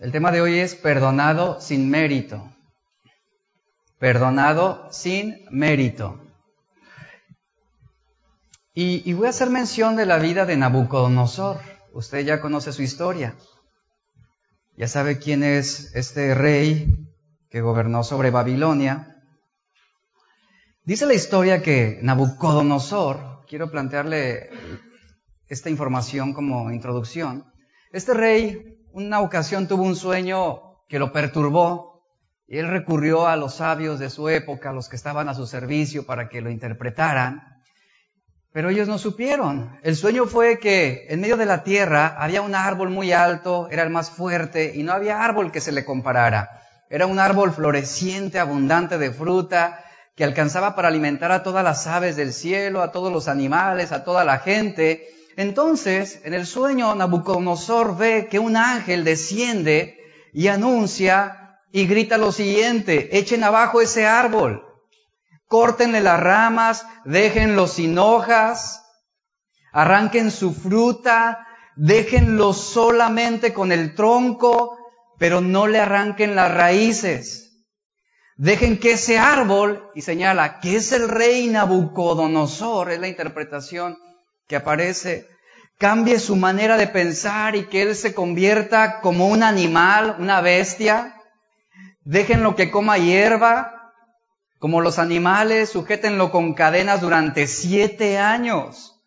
El tema de hoy es perdonado sin mérito. Perdonado sin mérito. Y, voy a hacer mención de la vida de Nabucodonosor. Usted ya conoce su historia. Ya sabe quién es este rey que gobernó sobre Babilonia. Dice la historia que Nabucodonosor, quiero plantearle esta información como introducción, este rey una ocasión tuvo un sueño que lo perturbó y él recurrió a los sabios de su época, los que estaban a su servicio para que lo interpretaran, pero ellos no supieron. El sueño fue que en medio de la tierra había un árbol muy alto, era el más fuerte y no había árbol que se le comparara. Era un árbol floreciente, abundante de fruta, que alcanzaba para alimentar a todas las aves del cielo, a todos los animales, a toda la gente, entonces, en el sueño, Nabucodonosor ve que un ángel desciende y anuncia y grita lo siguiente, echen abajo ese árbol, córtenle las ramas, déjenlo sin hojas, arranquen su fruta, déjenlo solamente con el tronco, pero no le arranquen las raíces. Dejen que ese árbol, y señala que es el rey Nabucodonosor, es la interpretación que aparece, cambie su manera de pensar y que él se convierta como un animal, una bestia. Déjenlo que coma hierba, como los animales, sujétenlo con cadenas durante siete años.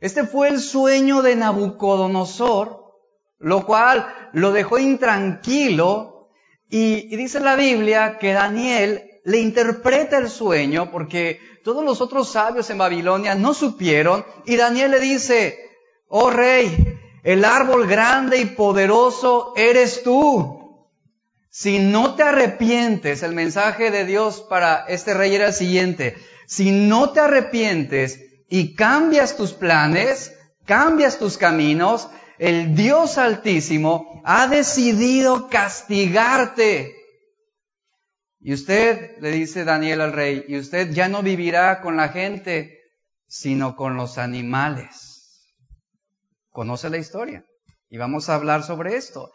Este fue el sueño de Nabucodonosor, lo cual lo dejó intranquilo y, y dice la Biblia que Daniel le interpreta el sueño porque todos los otros sabios en Babilonia no supieron y Daniel le dice, oh rey, el árbol grande y poderoso eres tú. Si no te arrepientes, el mensaje de Dios para este rey era el siguiente, si no te arrepientes y cambias tus planes, cambias tus caminos, el Dios Altísimo ha decidido castigarte y usted, le dice Daniel al rey, y usted ya no vivirá con la gente, sino con los animales. Conoce la historia. Y vamos a hablar sobre esto.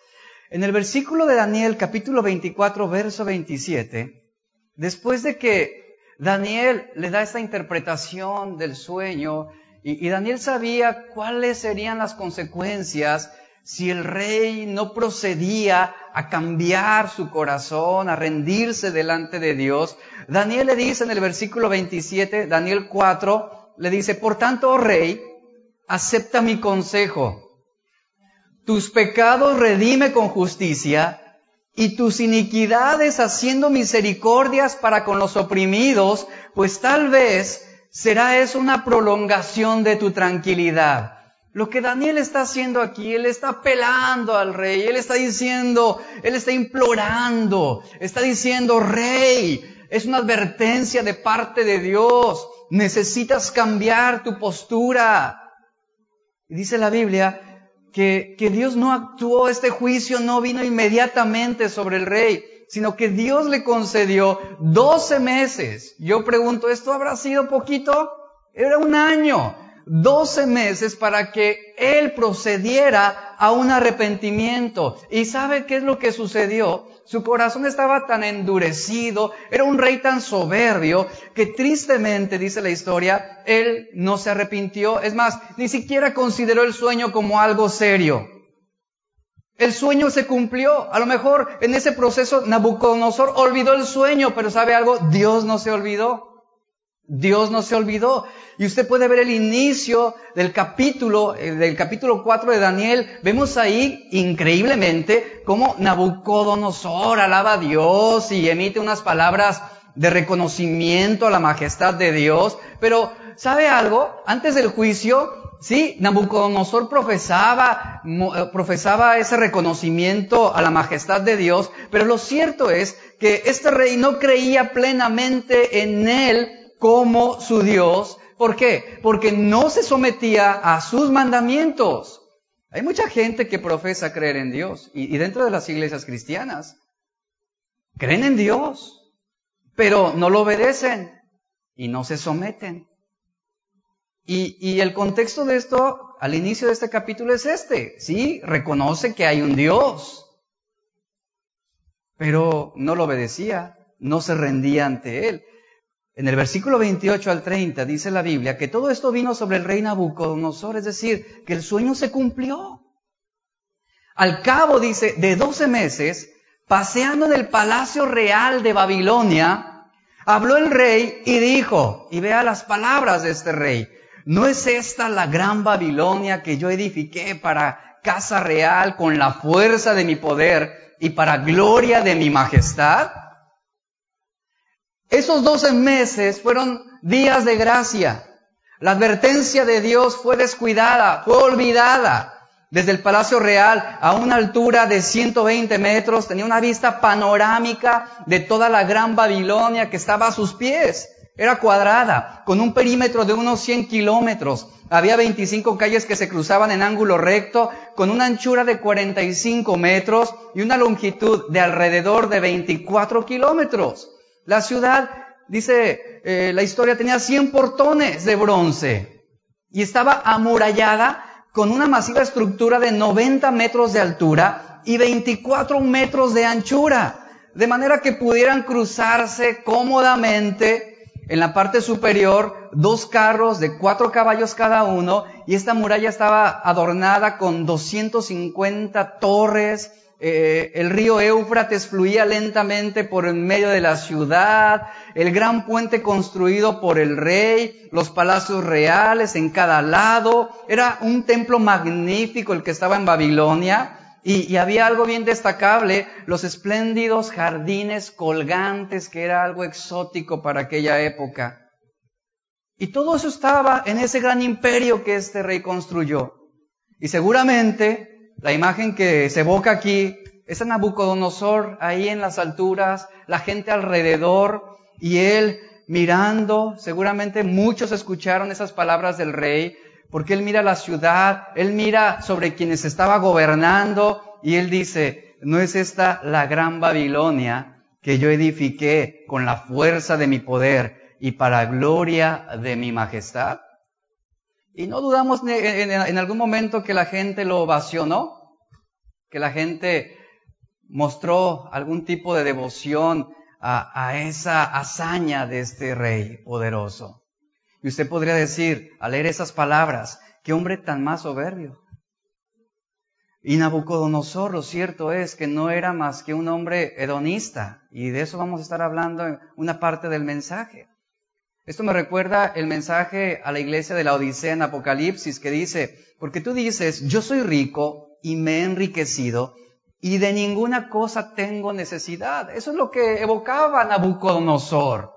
En el versículo de Daniel, capítulo 24, verso 27, después de que Daniel le da esta interpretación del sueño, y, y Daniel sabía cuáles serían las consecuencias si el rey no procedía a cambiar su corazón, a rendirse delante de Dios, Daniel le dice en el versículo 27, Daniel 4, le dice, por tanto, oh rey, acepta mi consejo. Tus pecados redime con justicia y tus iniquidades haciendo misericordias para con los oprimidos, pues tal vez será eso una prolongación de tu tranquilidad. Lo que Daniel está haciendo aquí, él está apelando al rey, él está diciendo, él está implorando, está diciendo, rey, es una advertencia de parte de Dios, necesitas cambiar tu postura. Y dice la Biblia que, que Dios no actuó, este juicio no vino inmediatamente sobre el rey, sino que Dios le concedió 12 meses. Yo pregunto, ¿esto habrá sido poquito? Era un año. 12 meses para que él procediera a un arrepentimiento. ¿Y sabe qué es lo que sucedió? Su corazón estaba tan endurecido, era un rey tan soberbio, que tristemente, dice la historia, él no se arrepintió. Es más, ni siquiera consideró el sueño como algo serio. El sueño se cumplió. A lo mejor en ese proceso Nabucodonosor olvidó el sueño, pero ¿sabe algo? Dios no se olvidó. Dios no se olvidó. Y usted puede ver el inicio del capítulo, eh, del capítulo 4 de Daniel. Vemos ahí increíblemente cómo Nabucodonosor alaba a Dios y emite unas palabras de reconocimiento a la majestad de Dios. Pero, ¿sabe algo? Antes del juicio, sí, Nabucodonosor profesaba, eh, profesaba ese reconocimiento a la majestad de Dios. Pero lo cierto es que este rey no creía plenamente en él como su Dios. ¿Por qué? Porque no se sometía a sus mandamientos. Hay mucha gente que profesa creer en Dios y, dentro de las iglesias cristianas creen en Dios, pero no lo obedecen y no se someten. Y, y, el contexto de esto al inicio de este capítulo es este. Sí, reconoce que hay un Dios. pero no lo obedecía, no se rendía ante él. En el versículo 28 al 30 dice la Biblia que todo esto vino sobre el rey Nabucodonosor, es decir, que el sueño se cumplió. Al cabo, dice, de 12 meses, paseando en el palacio real de Babilonia, habló el rey y dijo, y vea las palabras de este rey, ¿no es esta la gran Babilonia que yo edifiqué para casa real con la fuerza de mi poder y para gloria de mi majestad? Esos doce meses fueron días de gracia. La advertencia de Dios fue descuidada, fue olvidada. Desde el Palacio Real, a una altura de 120 metros, tenía una vista panorámica de toda la gran Babilonia que estaba a sus pies. Era cuadrada, con un perímetro de unos 100 kilómetros. Había 25 calles que se cruzaban en ángulo recto, con una anchura de 45 metros y una longitud de alrededor de 24 kilómetros. La ciudad, dice eh, la historia, tenía 100 portones de bronce y estaba amurallada con una masiva estructura de 90 metros de altura y 24 metros de anchura, de manera que pudieran cruzarse cómodamente en la parte superior dos carros de cuatro caballos cada uno y esta muralla estaba adornada con 250 torres, eh, el río Éufrates fluía lentamente por en medio de la ciudad, el gran puente construido por el rey, los palacios reales en cada lado, era un templo magnífico el que estaba en Babilonia, y, y había algo bien destacable, los espléndidos jardines colgantes, que era algo exótico para aquella época. Y todo eso estaba en ese gran imperio que este rey construyó. Y seguramente la imagen que se evoca aquí es a Nabucodonosor ahí en las alturas, la gente alrededor y él mirando, seguramente muchos escucharon esas palabras del rey, porque él mira la ciudad, él mira sobre quienes estaba gobernando y él dice, ¿no es esta la gran Babilonia que yo edifiqué con la fuerza de mi poder y para gloria de mi majestad? Y no dudamos en, algún momento que la gente lo ovacionó, que la gente mostró algún tipo de devoción a, a, esa hazaña de este rey poderoso. Y usted podría decir, al leer esas palabras, qué hombre tan más soberbio. Y Nabucodonosor, lo cierto es que no era más que un hombre hedonista, y de eso vamos a estar hablando en una parte del mensaje. Esto me recuerda el mensaje a la iglesia de la Odisea en Apocalipsis que dice, porque tú dices, yo soy rico y me he enriquecido y de ninguna cosa tengo necesidad. Eso es lo que evocaba Nabucodonosor.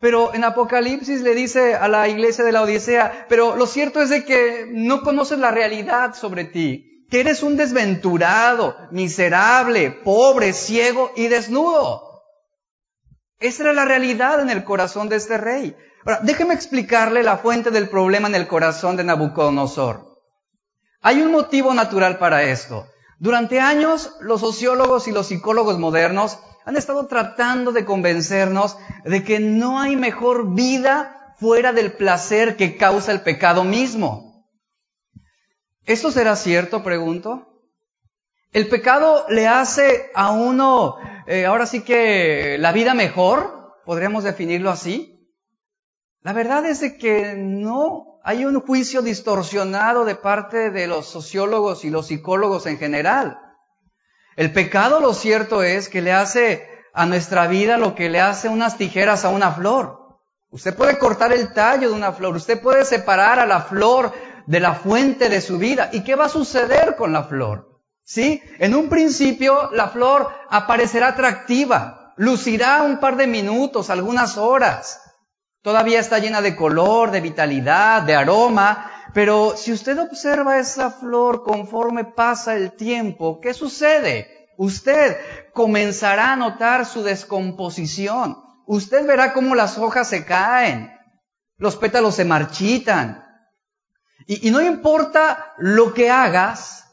Pero en Apocalipsis le dice a la iglesia de la Odisea, pero lo cierto es de que no conoces la realidad sobre ti, que eres un desventurado, miserable, pobre, ciego y desnudo. Esa era la realidad en el corazón de este rey. Ahora, déjeme explicarle la fuente del problema en el corazón de Nabucodonosor. Hay un motivo natural para esto. Durante años, los sociólogos y los psicólogos modernos han estado tratando de convencernos de que no hay mejor vida fuera del placer que causa el pecado mismo. ¿Esto será cierto? Pregunto. El pecado le hace a uno eh, ahora sí que la vida mejor, podríamos definirlo así. La verdad es de que no hay un juicio distorsionado de parte de los sociólogos y los psicólogos en general. El pecado, lo cierto es que le hace a nuestra vida lo que le hace unas tijeras a una flor. Usted puede cortar el tallo de una flor, usted puede separar a la flor de la fuente de su vida. ¿Y qué va a suceder con la flor? ¿Sí? En un principio la flor aparecerá atractiva, lucirá un par de minutos, algunas horas. Todavía está llena de color, de vitalidad, de aroma, pero si usted observa esa flor conforme pasa el tiempo, ¿qué sucede? Usted comenzará a notar su descomposición. Usted verá cómo las hojas se caen, los pétalos se marchitan. Y, y no importa lo que hagas,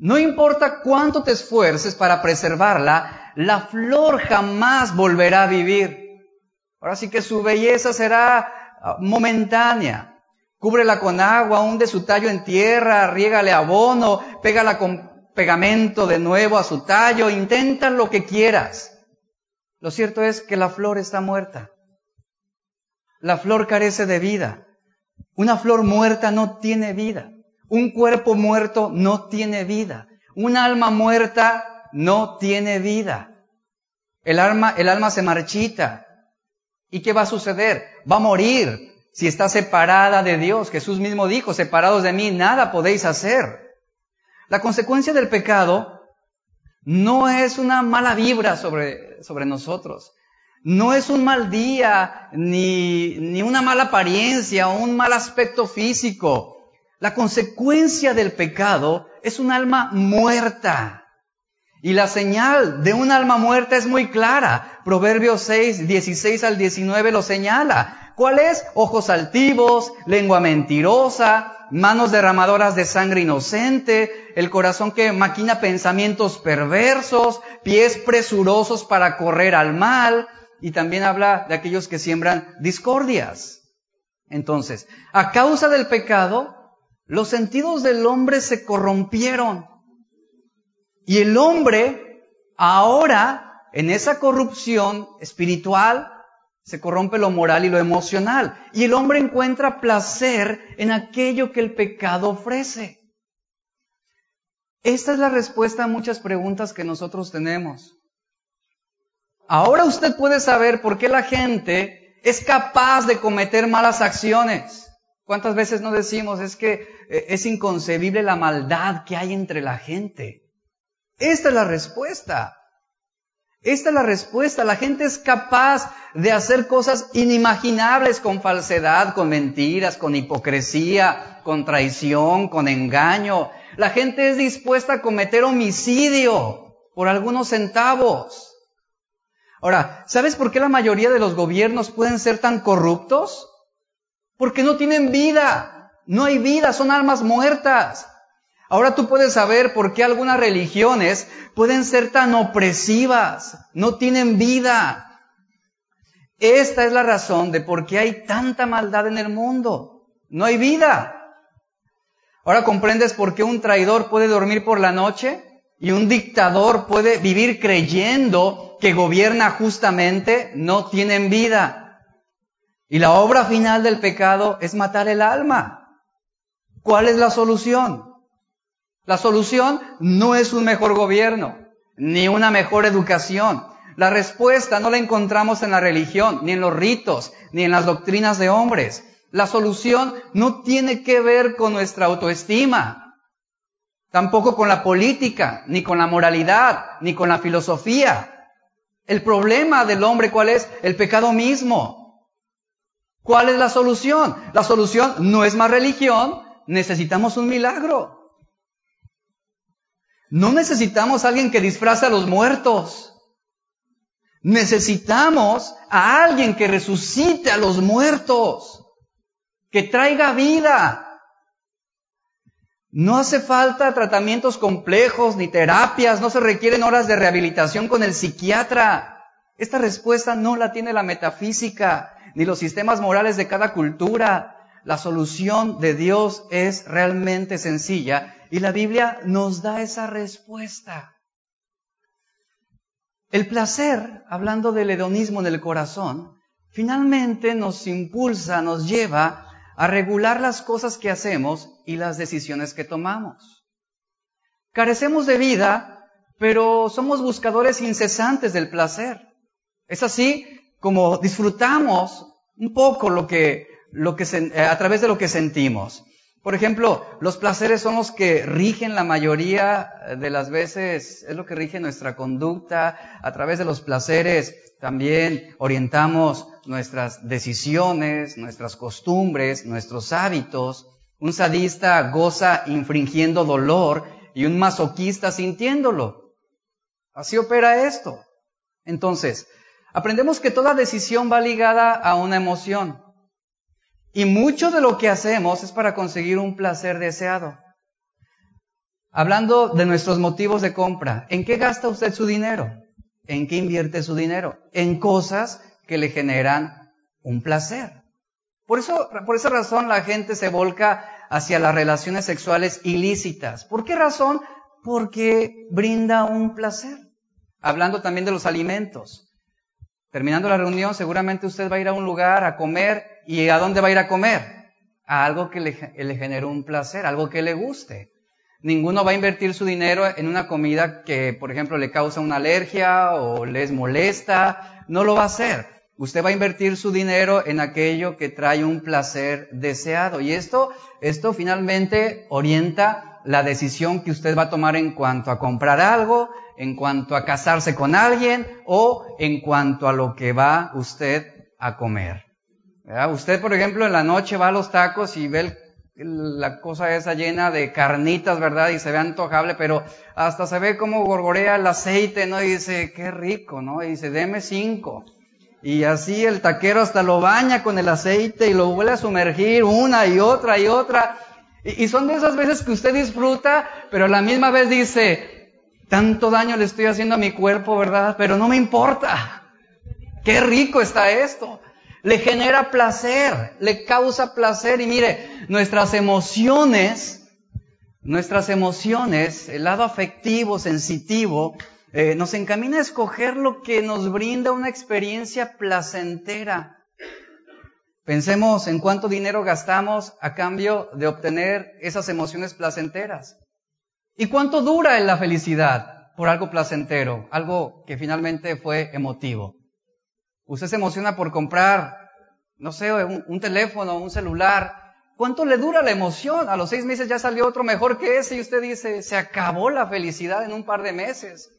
no importa cuánto te esfuerces para preservarla, la flor jamás volverá a vivir. Ahora sí que su belleza será ah, momentánea. Cúbrela con agua, hunde su tallo en tierra, riégale abono, pégala con pegamento de nuevo a su tallo, intenta lo que quieras. Lo cierto es que la flor está muerta. La flor carece de vida. Una flor muerta no tiene vida. Un cuerpo muerto no tiene vida. Un alma muerta no tiene vida. El alma, el alma se marchita. ¿Y qué va a suceder? Va a morir si está separada de Dios. Jesús mismo dijo, separados de mí, nada podéis hacer. La consecuencia del pecado no es una mala vibra sobre, sobre nosotros. No es un mal día, ni, ni una mala apariencia un mal aspecto físico. La consecuencia del pecado es un alma muerta. Y la señal de un alma muerta es muy clara. Proverbios 6, 16 al 19 lo señala. ¿Cuál es? Ojos altivos, lengua mentirosa, manos derramadoras de sangre inocente, el corazón que maquina pensamientos perversos, pies presurosos para correr al mal, y también habla de aquellos que siembran discordias. Entonces, a causa del pecado, los sentidos del hombre se corrompieron. Y el hombre, ahora, en esa corrupción espiritual, se corrompe lo moral y lo emocional. Y el hombre encuentra placer en aquello que el pecado ofrece. Esta es la respuesta a muchas preguntas que nosotros tenemos. Ahora usted puede saber por qué la gente es capaz de cometer malas acciones. ¿Cuántas veces no decimos es que eh, es inconcebible la maldad que hay entre la gente? Esta es la respuesta. Esta es la respuesta. La gente es capaz de hacer cosas inimaginables con falsedad, con mentiras, con hipocresía, con traición, con engaño. La gente es dispuesta a cometer homicidio por algunos centavos. Ahora, ¿sabes por qué la mayoría de los gobiernos pueden ser tan corruptos? Porque no tienen vida. No hay vida, son almas muertas. Ahora tú puedes saber por qué algunas religiones pueden ser tan opresivas, no tienen vida. Esta es la razón de por qué hay tanta maldad en el mundo. No hay vida. Ahora comprendes por qué un traidor puede dormir por la noche y un dictador puede vivir creyendo que gobierna justamente, no tienen vida. Y la obra final del pecado es matar el alma. ¿Cuál es la solución? La solución no es un mejor gobierno, ni una mejor educación. La respuesta no la encontramos en la religión, ni en los ritos, ni en las doctrinas de hombres. La solución no tiene que ver con nuestra autoestima, tampoco con la política, ni con la moralidad, ni con la filosofía. El problema del hombre, ¿cuál es? El pecado mismo. ¿Cuál es la solución? La solución no es más religión, necesitamos un milagro. No necesitamos a alguien que disfrace a los muertos. Necesitamos a alguien que resucite a los muertos, que traiga vida. No hace falta tratamientos complejos ni terapias, no se requieren horas de rehabilitación con el psiquiatra. Esta respuesta no la tiene la metafísica ni los sistemas morales de cada cultura. La solución de Dios es realmente sencilla y la Biblia nos da esa respuesta. El placer, hablando del hedonismo en el corazón, finalmente nos impulsa, nos lleva a regular las cosas que hacemos y las decisiones que tomamos. Carecemos de vida, pero somos buscadores incesantes del placer. Es así como disfrutamos un poco lo que, lo que a través de lo que sentimos. Por ejemplo, los placeres son los que rigen la mayoría de las veces, es lo que rige nuestra conducta. A través de los placeres también orientamos nuestras decisiones, nuestras costumbres, nuestros hábitos. Un sadista goza infringiendo dolor y un masoquista sintiéndolo. Así opera esto. Entonces, aprendemos que toda decisión va ligada a una emoción. Y mucho de lo que hacemos es para conseguir un placer deseado. Hablando de nuestros motivos de compra, ¿en qué gasta usted su dinero? ¿En qué invierte su dinero? En cosas que le generan un placer. Por eso, por esa razón la gente se volca hacia las relaciones sexuales ilícitas. ¿Por qué razón? porque brinda un placer. Hablando también de los alimentos. Terminando la reunión, seguramente usted va a ir a un lugar a comer y ¿a dónde va a ir a comer? A algo que le, le generó un placer, algo que le guste. Ninguno va a invertir su dinero en una comida que, por ejemplo, le causa una alergia o les molesta. No lo va a hacer. Usted va a invertir su dinero en aquello que trae un placer deseado. Y esto, esto finalmente orienta la decisión que usted va a tomar en cuanto a comprar algo, en cuanto a casarse con alguien o en cuanto a lo que va usted a comer. Usted, por ejemplo, en la noche va a los tacos y ve la cosa esa llena de carnitas, ¿verdad? Y se ve antojable, pero hasta se ve como gorgorea el aceite, ¿no? Y dice, qué rico, ¿no? Y dice, deme cinco. Y así el taquero hasta lo baña con el aceite y lo vuelve a sumergir una y otra y otra. Y son de esas veces que usted disfruta, pero a la misma vez dice, tanto daño le estoy haciendo a mi cuerpo, ¿verdad? Pero no me importa. Qué rico está esto. Le genera placer, le causa placer. Y mire, nuestras emociones, nuestras emociones, el lado afectivo, sensitivo, eh, nos encamina a escoger lo que nos brinda una experiencia placentera. Pensemos en cuánto dinero gastamos a cambio de obtener esas emociones placenteras. ¿Y cuánto dura en la felicidad por algo placentero, algo que finalmente fue emotivo? Usted se emociona por comprar, no sé, un, teléfono, un celular. ¿Cuánto le dura la emoción? A los seis meses ya salió otro mejor que ese y usted dice, se acabó la felicidad en un par de meses.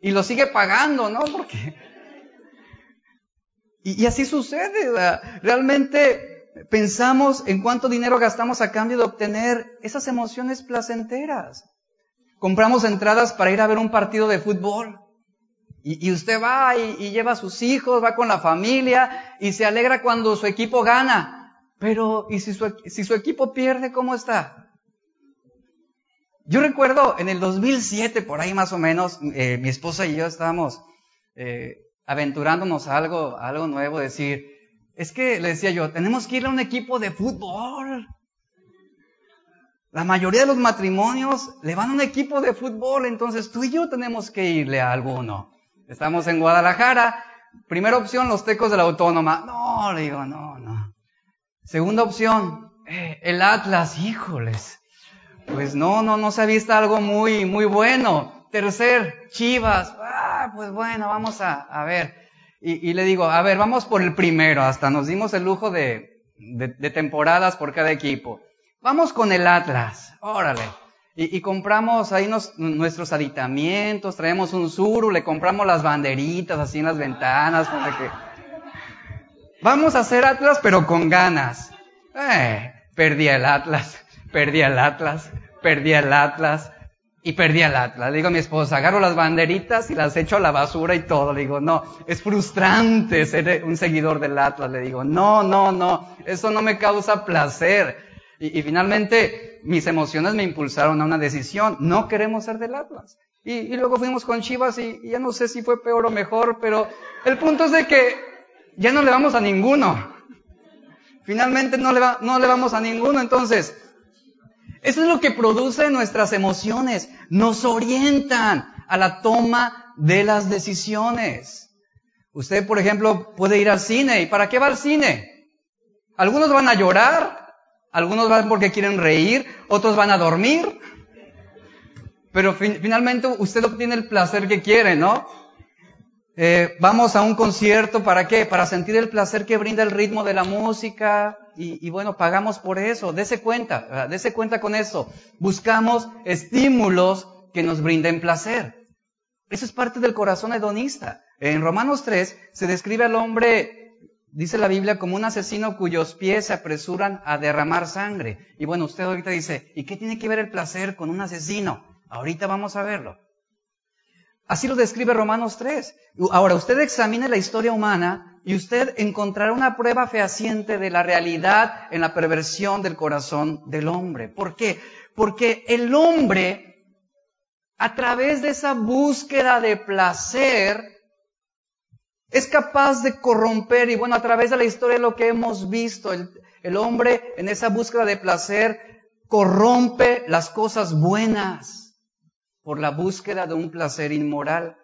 Y lo sigue pagando, ¿no? Porque... Y así sucede. Realmente pensamos en cuánto dinero gastamos a cambio de obtener esas emociones placenteras. Compramos entradas para ir a ver un partido de fútbol. Y, usted va y, lleva a sus hijos, va con la familia y se alegra cuando su equipo gana. Pero, ¿y si su, su equipo pierde, cómo está? Yo recuerdo en el 2007, por ahí más o menos, eh, mi esposa y yo estábamos eh, aventurándonos a algo, a algo nuevo, decir, es que le decía yo, tenemos que ir a un equipo de fútbol. La mayoría de los matrimonios le van a un equipo de fútbol, entonces tú y yo tenemos que irle a alguno. Estamos en Guadalajara. Primera opción, los tecos de la autónoma. No, le digo, no, no. Segunda opción, eh, el Atlas, híjoles. Pues no, no, no se ha visto algo muy, muy bueno. Tercer, Chivas. Ah, pues bueno, vamos a, a ver. Y, le digo, a ver, vamos por el primero. Hasta nos dimos el lujo de temporadas por cada equipo. Vamos con el Atlas, órale. Y, compramos ahí nuestros aditamientos, traemos un suru, le compramos las banderitas así en las ventanas para que... Vamos a hacer Atlas pero con ganas. Eh, perdí el Atlas, perdí el Atlas, perdí el Atlas y perdí el Atlas. Le digo a mi esposa, agarro las banderitas y las echo a la basura y todo. Le digo, no, es frustrante ser un seguidor del Atlas. Le digo, no, no, no, eso no me causa placer. Y, finalmente mis emociones me impulsaron a una decisión. No queremos ser del Atlas. Y, luego fuimos con Chivas y, ya no sé si fue peor o mejor, pero el punto es de que ya no le vamos a ninguno. Finalmente no le, no le vamos a ninguno. Entonces, eso es lo que produce nuestras emociones. Nos orientan a la toma de las decisiones. Usted, por ejemplo, puede ir al cine. ¿Y para qué va al cine? Algunos van a llorar, algunos van porque quieren reír, otros van a dormir. Pero finalmente usted obtiene el placer que quiere, ¿no? Eh, vamos a un concierto, ¿para qué? Para sentir el placer que brinda el ritmo de la música. Y, bueno, pagamos por eso. Dese cuenta, dese cuenta con eso. Buscamos estímulos que nos brinden placer. Eso es parte del corazón hedonista. En Romanos 3 se describe al hombre dice la Biblia, como un asesino cuyos pies se apresuran a derramar sangre. Y bueno, usted ahorita dice, ¿y qué tiene que ver el placer con un asesino? Ahorita vamos a verlo. Así lo describe Romanos 3. Ahora, usted examine la historia humana y usted encontrará una prueba fehaciente de la realidad en la perversión del corazón del hombre. ¿Por qué? Porque el hombre, a través de esa búsqueda de placer, es capaz de corromper, y bueno, a través de la historia lo que hemos visto, el, hombre en esa búsqueda de placer corrompe las cosas buenas. por la búsqueda de un placer inmoral.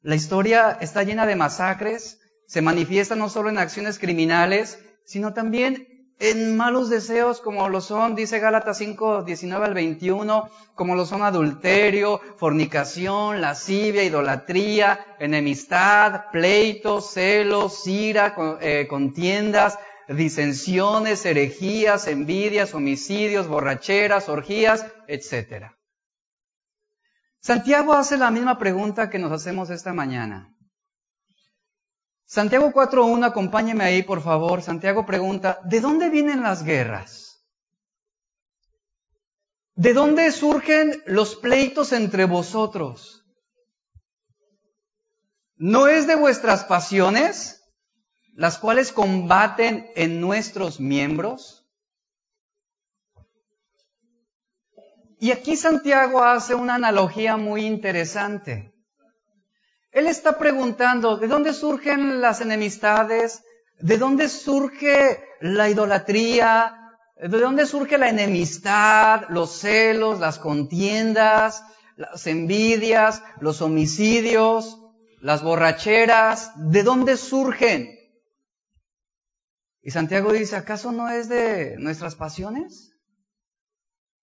La historia está llena de masacres, se manifiesta no solo en acciones criminales, sino también en malos deseos como lo son, dice Gálatas 5, 19 al 21, como lo son adulterio, fornicación, lascivia, idolatría, enemistad, pleitos, celos, ira, eh, contiendas, disensiones, herejías, envidias, homicidios, borracheras, orgías, etc. Santiago hace la misma pregunta que nos hacemos esta mañana. Santiago 4.1, acompáñeme ahí, por favor. Santiago pregunta, ¿de dónde vienen las guerras? ¿De dónde surgen los pleitos entre vosotros? ¿No es de vuestras pasiones, las cuales combaten en nuestros miembros? Y aquí Santiago hace una analogía muy interesante. Él está preguntando, ¿de dónde surgen las enemistades? ¿De dónde surge la idolatría? ¿De dónde surge la enemistad, los celos, las contiendas, las envidias, los homicidios, las borracheras? ¿De dónde surgen? Y Santiago dice, ¿acaso no es de nuestras pasiones?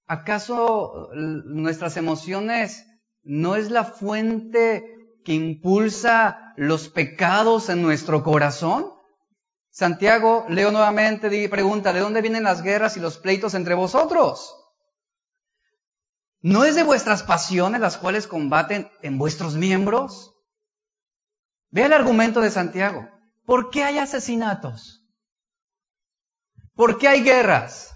¿Acaso nuestras emociones no es la fuente que impulsa los pecados en nuestro corazón? Santiago, leo nuevamente, y pregunta, ¿de dónde vienen las guerras y los pleitos entre vosotros? ¿No es de vuestras pasiones las cuales combaten en vuestros miembros? Ve el argumento de Santiago. ¿Por qué hay asesinatos? ¿Por qué hay guerras?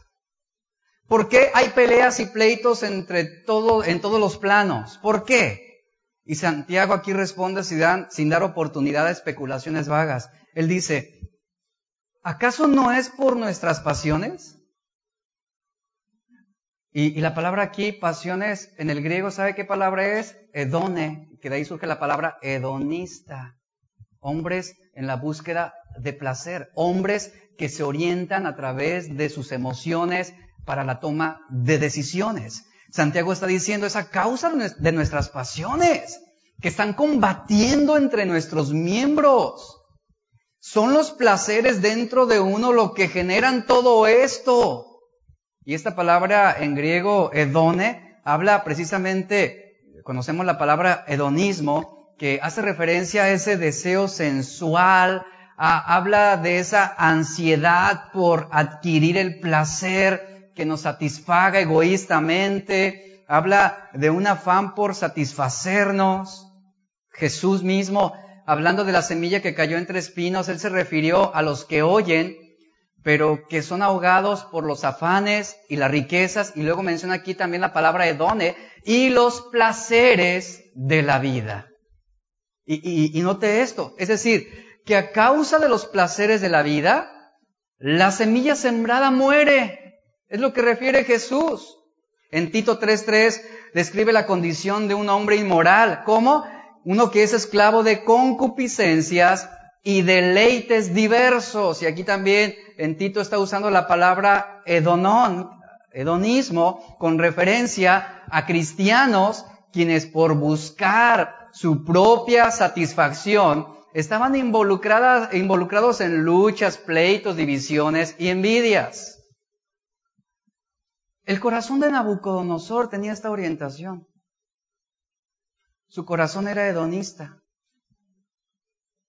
¿Por qué hay peleas y pleitos entre todo, en todos los planos? ¿Por qué? Y Santiago aquí responde sin, dar oportunidad a especulaciones vagas. Él dice, ¿acaso no es por nuestras pasiones? Y, y, la palabra aquí, pasiones, en el griego, ¿sabe qué palabra es? Edone, que de ahí surge la palabra hedonista. Hombres en la búsqueda de placer, hombres que se orientan a través de sus emociones para la toma de decisiones. Santiago está diciendo esa causa de nuestras pasiones que están combatiendo entre nuestros miembros. Son los placeres dentro de uno lo que generan todo esto. Y esta palabra en griego, edone, habla precisamente, conocemos la palabra hedonismo, que hace referencia a ese deseo sensual, habla de esa ansiedad por adquirir el placer, que nos satisfaga egoístamente, habla de un afán por satisfacernos. Jesús mismo, hablando de la semilla que cayó entre espinos, él se refirió a los que oyen, pero que son ahogados por los afanes y las riquezas, y luego menciona aquí también la palabra edone, y los placeres de la vida. Y, y note esto, es decir, que a causa de los placeres de la vida, la semilla sembrada muere. Es lo que refiere Jesús. En Tito 3.3 describe la condición de un hombre inmoral. ¿Cómo? Uno que es esclavo de concupiscencias y deleites diversos. Y aquí también en Tito está usando la palabra hedonón, hedonismo, con referencia a cristianos quienes por buscar su propia satisfacción estaban involucrados en luchas, pleitos, divisiones y envidias. El corazón de Nabucodonosor tenía esta orientación. Su corazón era hedonista.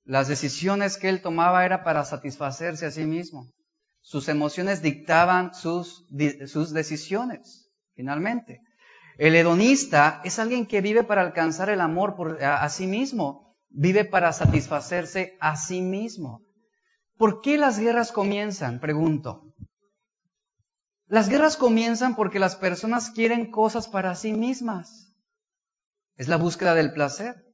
Las decisiones que él tomaba era para satisfacerse a sí mismo. Sus emociones dictaban sus, decisiones, finalmente. El hedonista es alguien que vive para alcanzar el amor por, a sí mismo, vive para satisfacerse a sí mismo. ¿Por qué las guerras comienzan? Pregunto. Las guerras comienzan porque las personas quieren cosas para sí mismas. Es la búsqueda del placer.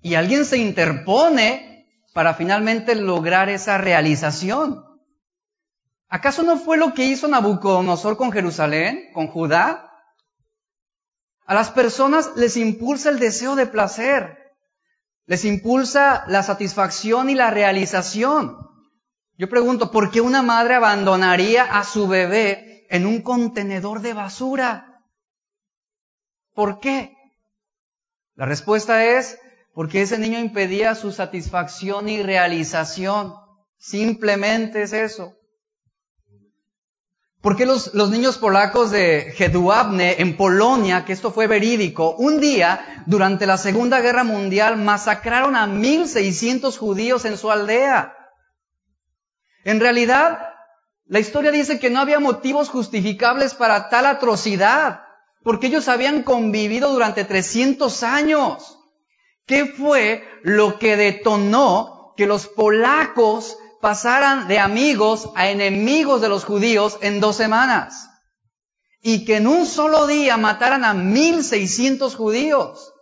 Y alguien se interpone para finalmente lograr esa realización. ¿Acaso no fue lo que hizo Nabucodonosor con Jerusalén, con Judá? A las personas les impulsa el deseo de placer, les impulsa la satisfacción y la realización. Yo pregunto, ¿por qué una madre abandonaría a su bebé en un contenedor de basura? ¿Por qué? La respuesta es porque ese niño impedía su satisfacción y realización. Simplemente es eso. Porque los, los niños polacos de Jedwabne en Polonia, que esto fue verídico, un día durante la Segunda Guerra Mundial masacraron a 1600 judíos en su aldea? En realidad, la historia dice que no había motivos justificables para tal atrocidad, porque ellos habían convivido durante 300 años. ¿Qué fue lo que detonó que los polacos pasaran de amigos a enemigos de los judíos en dos semanas? Y que en un solo día mataran a 1600 judíos.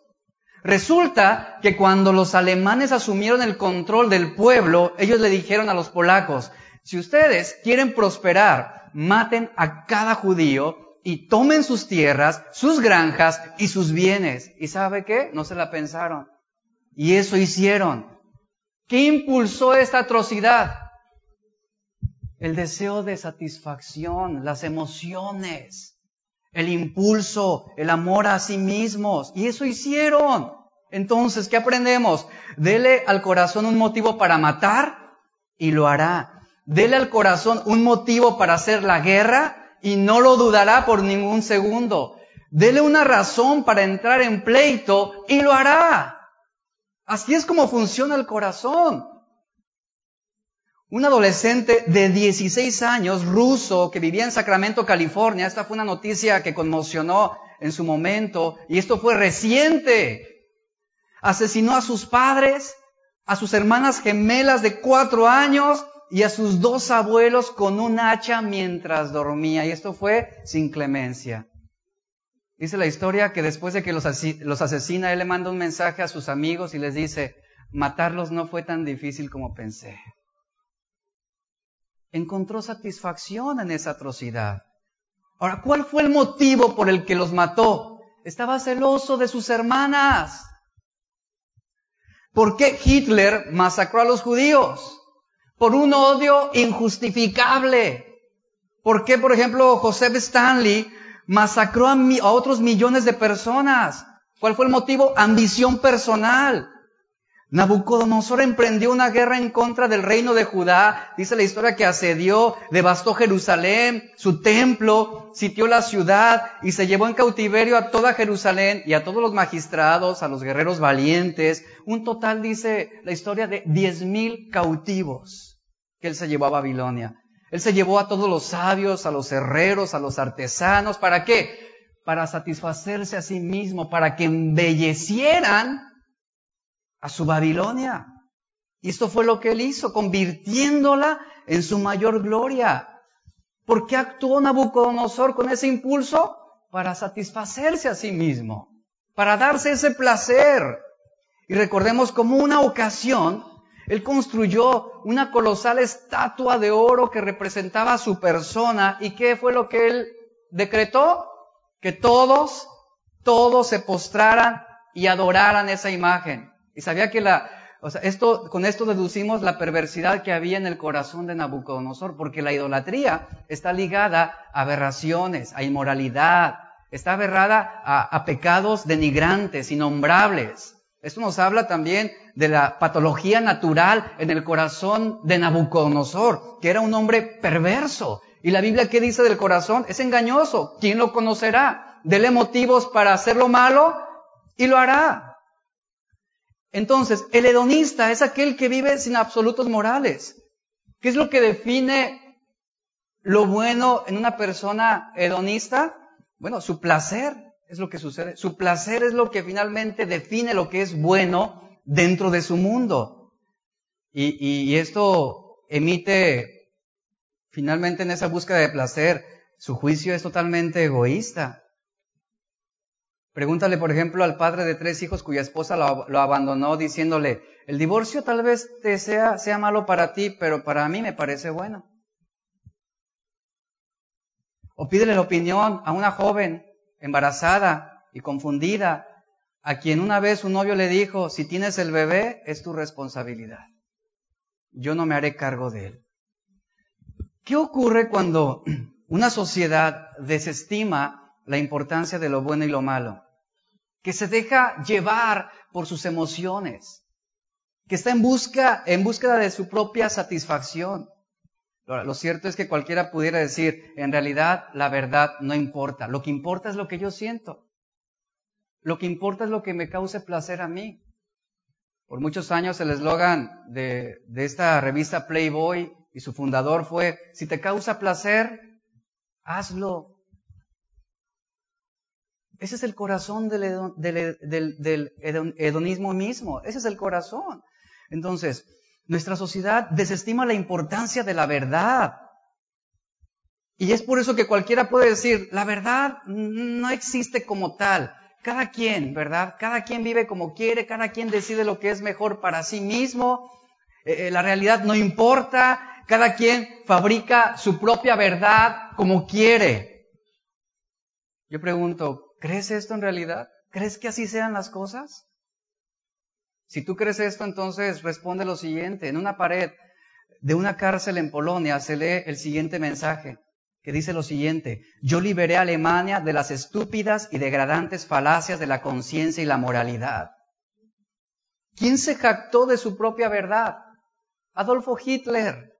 Resulta que cuando los alemanes asumieron el control del pueblo, ellos le dijeron a los polacos, si ustedes quieren prosperar, maten a cada judío y tomen sus tierras, sus granjas y sus bienes. ¿Y sabe qué? No se la pensaron. Y eso hicieron. ¿Qué impulsó esta atrocidad? El deseo de satisfacción, las emociones, el impulso, el amor a sí mismos. Y eso hicieron. Entonces, ¿qué aprendemos? Dele al corazón un motivo para matar y lo hará. Dele al corazón un motivo para hacer la guerra y no lo dudará por ningún segundo. Dele una razón para entrar en pleito y lo hará. Así es como funciona el corazón. Un adolescente de 16 años, ruso, que vivía en Sacramento, California, esta fue una noticia que conmocionó en su momento, y esto fue reciente. Asesinó a sus padres, a sus hermanas gemelas de cuatro años y a sus dos abuelos con un hacha mientras dormía. Y esto fue sin clemencia. Dice la historia que después de que los, asesina, él le manda un mensaje a sus amigos y les dice, matarlos no fue tan difícil como pensé. Encontró satisfacción en esa atrocidad. Ahora, ¿cuál fue el motivo por el que los mató? Estaba celoso de sus hermanas. ¿Por qué Hitler masacró a los judíos? por un odio injustificable. ¿Por qué, por ejemplo, Joseph Stanley masacró a, a, otros millones de personas? ¿Cuál fue el motivo? Ambición personal. Nabucodonosor emprendió una guerra en contra del reino de Judá. Dice la historia que asedió, devastó Jerusalén, su templo, sitió la ciudad y se llevó en cautiverio a toda Jerusalén y a todos los magistrados, a los guerreros valientes. Un total, dice la historia, de diez mil cautivos que él se llevó a Babilonia. Él se llevó a todos los sabios, a los herreros, a los artesanos. ¿Para qué? Para satisfacerse a sí mismo, para que embellecieran a su Babilonia. Y esto fue lo que él hizo, convirtiéndola en su mayor gloria. ¿Por qué actuó Nabucodonosor con ese impulso? Para satisfacerse a sí mismo, para darse ese placer. Y recordemos como una ocasión, él construyó una colosal estatua de oro que representaba a su persona. ¿Y qué fue lo que él decretó? Que todos, todos se postraran y adoraran esa imagen. Y sabía que la, o sea, esto, con esto deducimos la perversidad que había en el corazón de Nabucodonosor, porque la idolatría está ligada a aberraciones, a inmoralidad, está aberrada a, pecados denigrantes, innombrables. Esto nos habla también de la patología natural en el corazón de Nabucodonosor, que era un hombre perverso. Y la Biblia, ¿qué dice del corazón? Es engañoso. ¿Quién lo conocerá? Dele motivos para hacer lo malo y lo hará. Entonces, el hedonista es aquel que vive sin absolutos morales. ¿Qué es lo que define lo bueno en una persona hedonista? Bueno, su placer es lo que sucede. Su placer es lo que finalmente define lo que es bueno dentro de su mundo. Y, esto emite, finalmente en esa búsqueda de placer, su juicio es totalmente egoísta. Pregúntale, por ejemplo, al padre de tres hijos cuya esposa lo, abandonó diciéndole, el divorcio tal vez te sea, sea malo para ti, pero para mí me parece bueno. O pídele la opinión a una joven embarazada y confundida, a quien una vez su novio le dijo, si tienes el bebé, es tu responsabilidad. Yo no me haré cargo de él. ¿Qué ocurre cuando una sociedad desestima la importancia de lo bueno y lo malo? Que se deja llevar por sus emociones, que está en busca, en búsqueda de su propia satisfacción. lo cierto es que cualquiera pudiera decir, en realidad la verdad no importa, lo que importa es lo que yo siento. Lo que importa es lo que me cause placer a mí. Por muchos años el eslogan de, esta revista Playboy y su fundador fue, si te causa placer, hazlo. Ese es el corazón del, hedonismo mismo, ese es el corazón. Entonces, nuestra sociedad desestima la importancia de la verdad. Y es por eso que cualquiera puede decir, la verdad no existe como tal. Cada quien, ¿verdad? Cada quien vive como quiere, cada quien decide lo que es mejor para sí mismo. Eh, eh, la realidad no importa, cada quien fabrica su propia verdad como quiere. Yo pregunto, ¿crees esto en realidad? ¿Crees que así sean las cosas? Si tú crees esto, entonces responde lo siguiente. En una pared de una cárcel en Polonia se lee el siguiente mensaje que dice lo siguiente, yo liberé a Alemania de las estúpidas y degradantes falacias de la conciencia y la moralidad. ¿Quién se jactó de su propia verdad? Adolfo Hitler.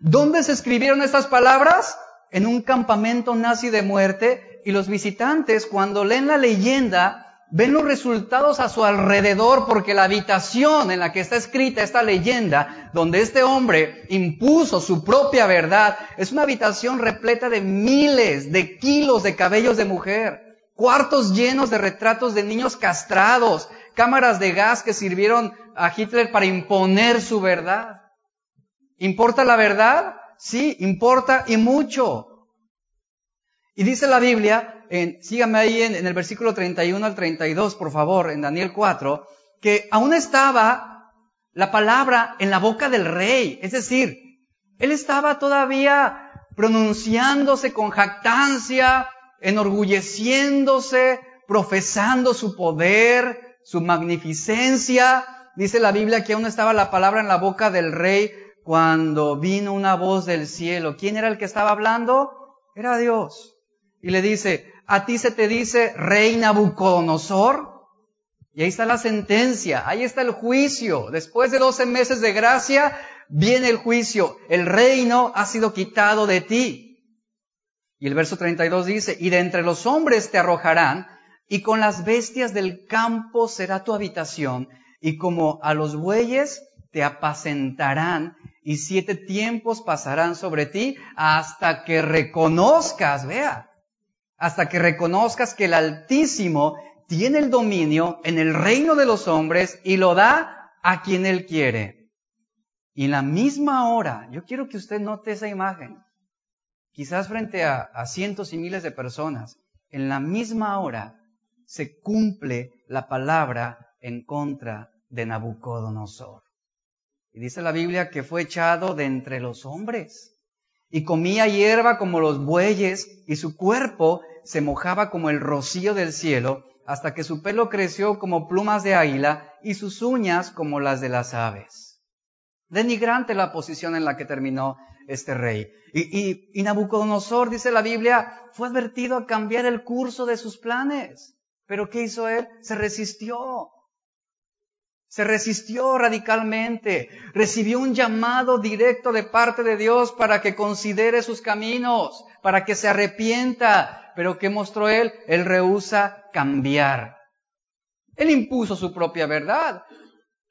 ¿Dónde se escribieron estas palabras? En un campamento nazi de muerte y los visitantes cuando leen la leyenda ven los resultados a su alrededor porque la habitación en la que está escrita esta leyenda, donde este hombre impuso su propia verdad, es una habitación repleta de miles de kilos de cabellos de mujer, cuartos llenos de retratos de niños castrados, cámaras de gas que sirvieron a Hitler para imponer su verdad. ¿Importa la verdad? Sí, importa y mucho. Y dice la Biblia, en, sígame ahí en, en el versículo 31 al 32, por favor, en Daniel 4, que aún estaba la palabra en la boca del rey. Es decir, él estaba todavía pronunciándose con jactancia, enorgulleciéndose, profesando su poder, su magnificencia. Dice la Biblia que aún estaba la palabra en la boca del rey cuando vino una voz del cielo. ¿Quién era el que estaba hablando? Era Dios y le dice, a ti se te dice rey Nabucodonosor. Y ahí está la sentencia, ahí está el juicio. Después de doce meses de gracia, viene el juicio. El reino ha sido quitado de ti. Y el verso 32 dice, y de entre los hombres te arrojarán, y con las bestias del campo será tu habitación, y como a los bueyes te apacentarán, y siete tiempos pasarán sobre ti hasta que reconozcas, vea, hasta que reconozcas que el Altísimo tiene el dominio en el reino de los hombres y lo da a quien Él quiere. Y en la misma hora, yo quiero que usted note esa imagen, quizás frente a, cientos y miles de personas, en la misma hora se cumple la palabra en contra de Nabucodonosor. Y dice la Biblia que fue echado de entre los hombres y comía hierba como los bueyes, y su cuerpo se mojaba como el rocío del cielo, hasta que su pelo creció como plumas de águila y sus uñas como las de las aves. Denigrante la posición en la que terminó este rey. Y, y, Nabucodonosor, dice la Biblia, fue advertido a cambiar el curso de sus planes. Pero ¿qué hizo él? Se resistió. Se resistió radicalmente, recibió un llamado directo de parte de Dios para que considere sus caminos, para que se arrepienta. Pero ¿qué mostró él? Él rehúsa cambiar. Él impuso su propia verdad.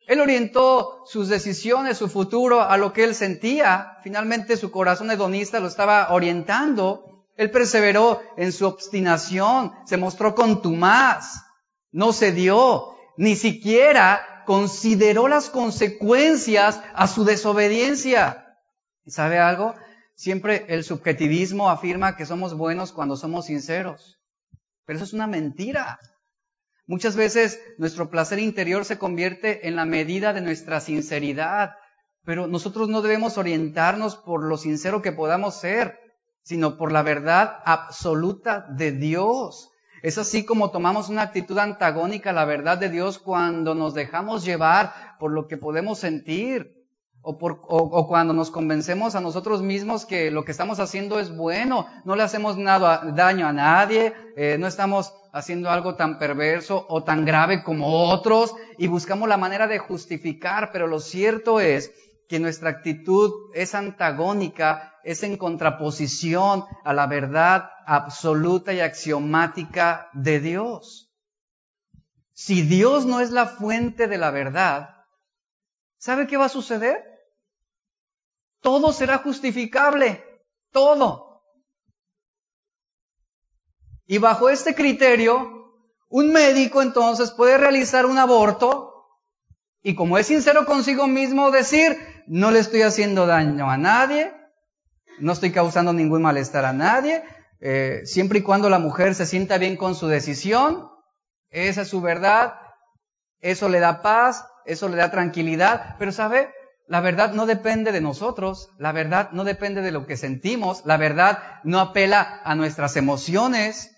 Él orientó sus decisiones, su futuro a lo que él sentía. Finalmente su corazón hedonista lo estaba orientando. Él perseveró en su obstinación, se mostró contumaz, no cedió, ni siquiera consideró las consecuencias a su desobediencia. ¿Y sabe algo? Siempre el subjetivismo afirma que somos buenos cuando somos sinceros. Pero eso es una mentira. Muchas veces nuestro placer interior se convierte en la medida de nuestra sinceridad, pero nosotros no debemos orientarnos por lo sincero que podamos ser, sino por la verdad absoluta de Dios. Es así como tomamos una actitud antagónica a la verdad de Dios cuando nos dejamos llevar por lo que podemos sentir o, por, o, cuando nos convencemos a nosotros mismos que lo que estamos haciendo es bueno, no le hacemos nada, daño a nadie, eh, no estamos haciendo algo tan perverso o tan grave como otros y buscamos la manera de justificar, pero lo cierto es que nuestra actitud es antagónica, es en contraposición a la verdad absoluta y axiomática de Dios. Si Dios no es la fuente de la verdad, ¿sabe qué va a suceder? todo será justificable, todo. Y bajo este criterio, un médico entonces puede realizar un aborto y como es sincero consigo mismo decir, no le estoy haciendo daño a nadie, no estoy causando ningún malestar a nadie, eh, siempre y cuando la mujer se sienta bien con su decisión, esa es su verdad, eso le da paz, eso le da tranquilidad, pero sabe, la verdad no depende de nosotros, la verdad no depende de lo que sentimos, la verdad no apela a nuestras emociones.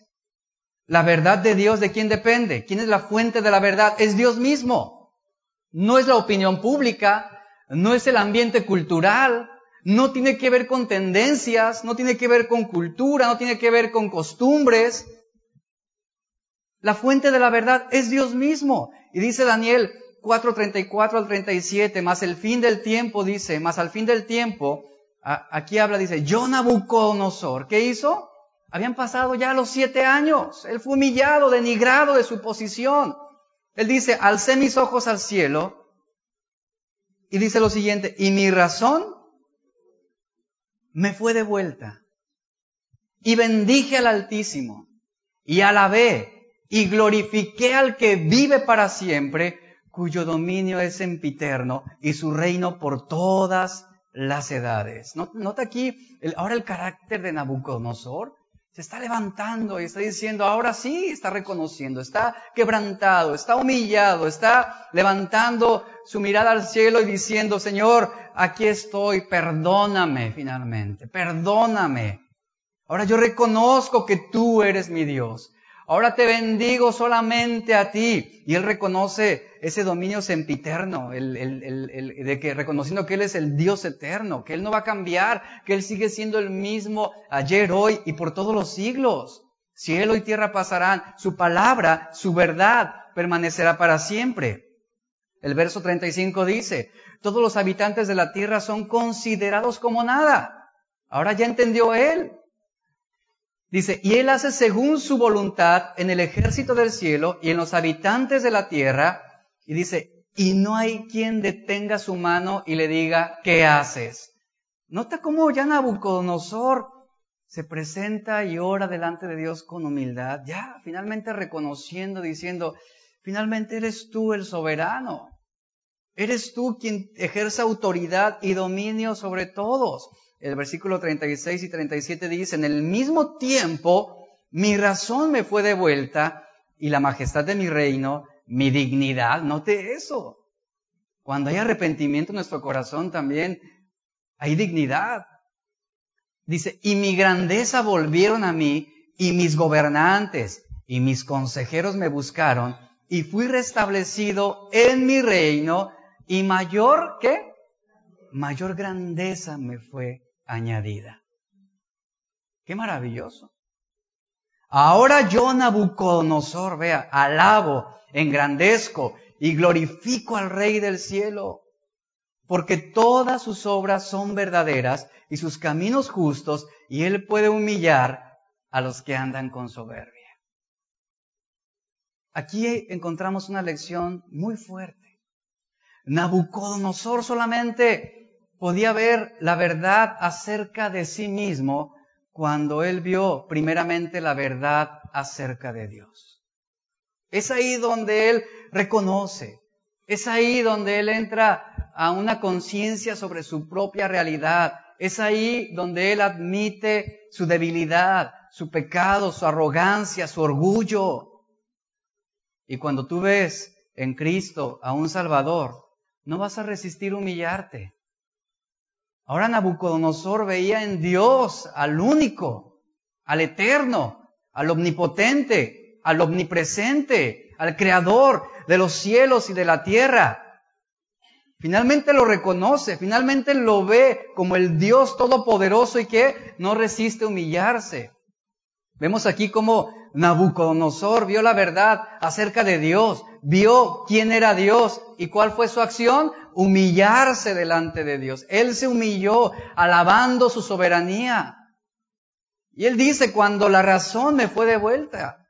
La verdad de Dios, ¿de quién depende? ¿Quién es la fuente de la verdad? Es Dios mismo. No es la opinión pública, no es el ambiente cultural, no tiene que ver con tendencias, no tiene que ver con cultura, no tiene que ver con costumbres. La fuente de la verdad es Dios mismo. Y dice Daniel, 4.34 al 37, más el fin del tiempo, dice, más al fin del tiempo, aquí habla, dice, yo Nabucodonosor, ¿qué hizo? Habían pasado ya los siete años, él fue humillado, denigrado de su posición. Él dice, alcé mis ojos al cielo y dice lo siguiente, y mi razón me fue de vuelta y bendije al Altísimo y alabé y glorifiqué al que vive para siempre cuyo dominio es sempiterno y su reino por todas las edades. Nota aquí ahora el carácter de Nabucodonosor. Se está levantando y está diciendo, ahora sí está reconociendo, está quebrantado, está humillado, está levantando su mirada al cielo y diciendo, Señor, aquí estoy, perdóname finalmente, perdóname. Ahora yo reconozco que tú eres mi Dios. Ahora te bendigo solamente a ti. Y él reconoce ese dominio sempiterno, el, el, de que reconociendo que él es el Dios eterno, que él no va a cambiar, que él sigue siendo el mismo ayer, hoy y por todos los siglos. Cielo y tierra pasarán, su palabra, su verdad permanecerá para siempre. El verso 35 dice, todos los habitantes de la tierra son considerados como nada. Ahora ya entendió él Dice, y Él hace según su voluntad en el ejército del cielo y en los habitantes de la tierra. Y dice, y no hay quien detenga su mano y le diga, ¿qué haces? Nota cómo ya Nabucodonosor se presenta y ora delante de Dios con humildad, ya finalmente reconociendo, diciendo, finalmente eres tú el soberano. Eres tú quien ejerce autoridad y dominio sobre todos el versículo 36 y 37 dice, en el mismo tiempo mi razón me fue devuelta y la majestad de mi reino, mi dignidad, note eso. Cuando hay arrepentimiento en nuestro corazón también hay dignidad. Dice, y mi grandeza volvieron a mí y mis gobernantes y mis consejeros me buscaron y fui restablecido en mi reino y mayor que mayor grandeza me fue añadida. Qué maravilloso. Ahora yo, Nabucodonosor, vea, alabo, engrandezco y glorifico al Rey del cielo, porque todas sus obras son verdaderas y sus caminos justos, y él puede humillar a los que andan con soberbia. Aquí encontramos una lección muy fuerte. Nabucodonosor solamente podía ver la verdad acerca de sí mismo cuando él vio primeramente la verdad acerca de Dios. Es ahí donde él reconoce, es ahí donde él entra a una conciencia sobre su propia realidad, es ahí donde él admite su debilidad, su pecado, su arrogancia, su orgullo. Y cuando tú ves en Cristo a un Salvador, no vas a resistir humillarte. Ahora Nabucodonosor veía en Dios al único, al eterno, al omnipotente, al omnipresente, al creador de los cielos y de la tierra. Finalmente lo reconoce, finalmente lo ve como el Dios todopoderoso y que no resiste humillarse. Vemos aquí como Nabucodonosor vio la verdad acerca de Dios, vio quién era Dios y cuál fue su acción, humillarse delante de Dios. Él se humilló alabando su soberanía. Y él dice, cuando la razón me fue de vuelta,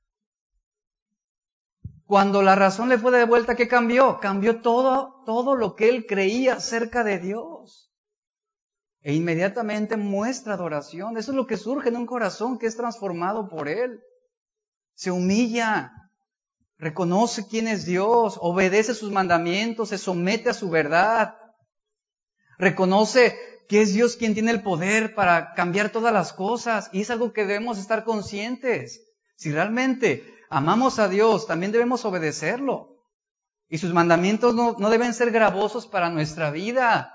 cuando la razón le fue de vuelta, ¿qué cambió? Cambió todo, todo lo que él creía acerca de Dios. E inmediatamente muestra adoración. Eso es lo que surge en un corazón que es transformado por él. Se humilla, reconoce quién es Dios, obedece sus mandamientos, se somete a su verdad. Reconoce que es Dios quien tiene el poder para cambiar todas las cosas. Y es algo que debemos estar conscientes. Si realmente amamos a Dios, también debemos obedecerlo. Y sus mandamientos no, deben ser gravosos para nuestra vida.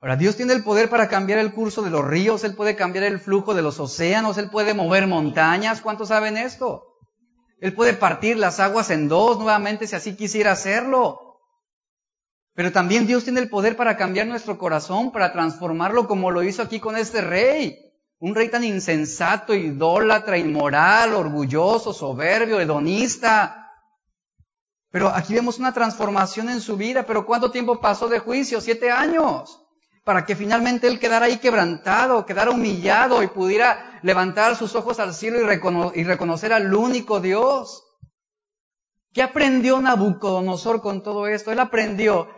Ahora, Dios tiene el poder para cambiar el curso de los ríos, Él puede cambiar el flujo de los océanos, Él puede mover montañas. ¿Cuántos saben esto? Él puede partir las aguas en dos nuevamente si así quisiera hacerlo. Pero también Dios tiene el poder para cambiar nuestro corazón, para transformarlo como lo hizo aquí con este rey. Un rey tan insensato, idólatra, inmoral, orgulloso, soberbio, hedonista. Pero aquí vemos una transformación en su vida. Pero ¿cuánto tiempo pasó de juicio? Siete años. Para que finalmente él quedara ahí quebrantado, quedara humillado y pudiera levantar sus ojos al cielo y, y reconocer al único Dios. ¿Qué aprendió Nabucodonosor con todo esto? Él aprendió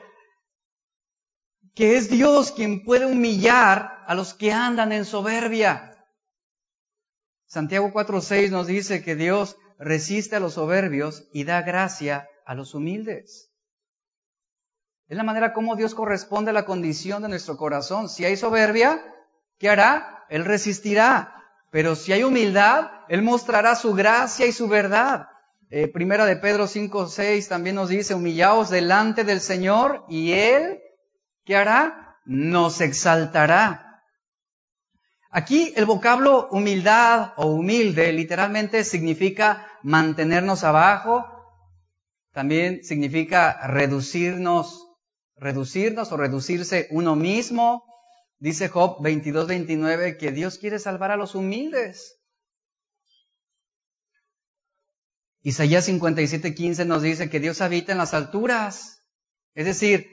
que es Dios quien puede humillar a los que andan en soberbia. Santiago 4:6 nos dice que Dios resiste a los soberbios y da gracia a los humildes. Es la manera como Dios corresponde a la condición de nuestro corazón. Si hay soberbia, ¿qué hará? Él resistirá. Pero si hay humildad, Él mostrará su gracia y su verdad. Eh, primera de Pedro 5:6 también nos dice, humillaos delante del Señor y Él ¿qué hará? Nos exaltará. Aquí el vocablo humildad o humilde literalmente significa mantenernos abajo, también significa reducirnos, reducirnos o reducirse uno mismo. Dice Job 22, 29 que Dios quiere salvar a los humildes. Isaías 57, 15 nos dice que Dios habita en las alturas. Es decir,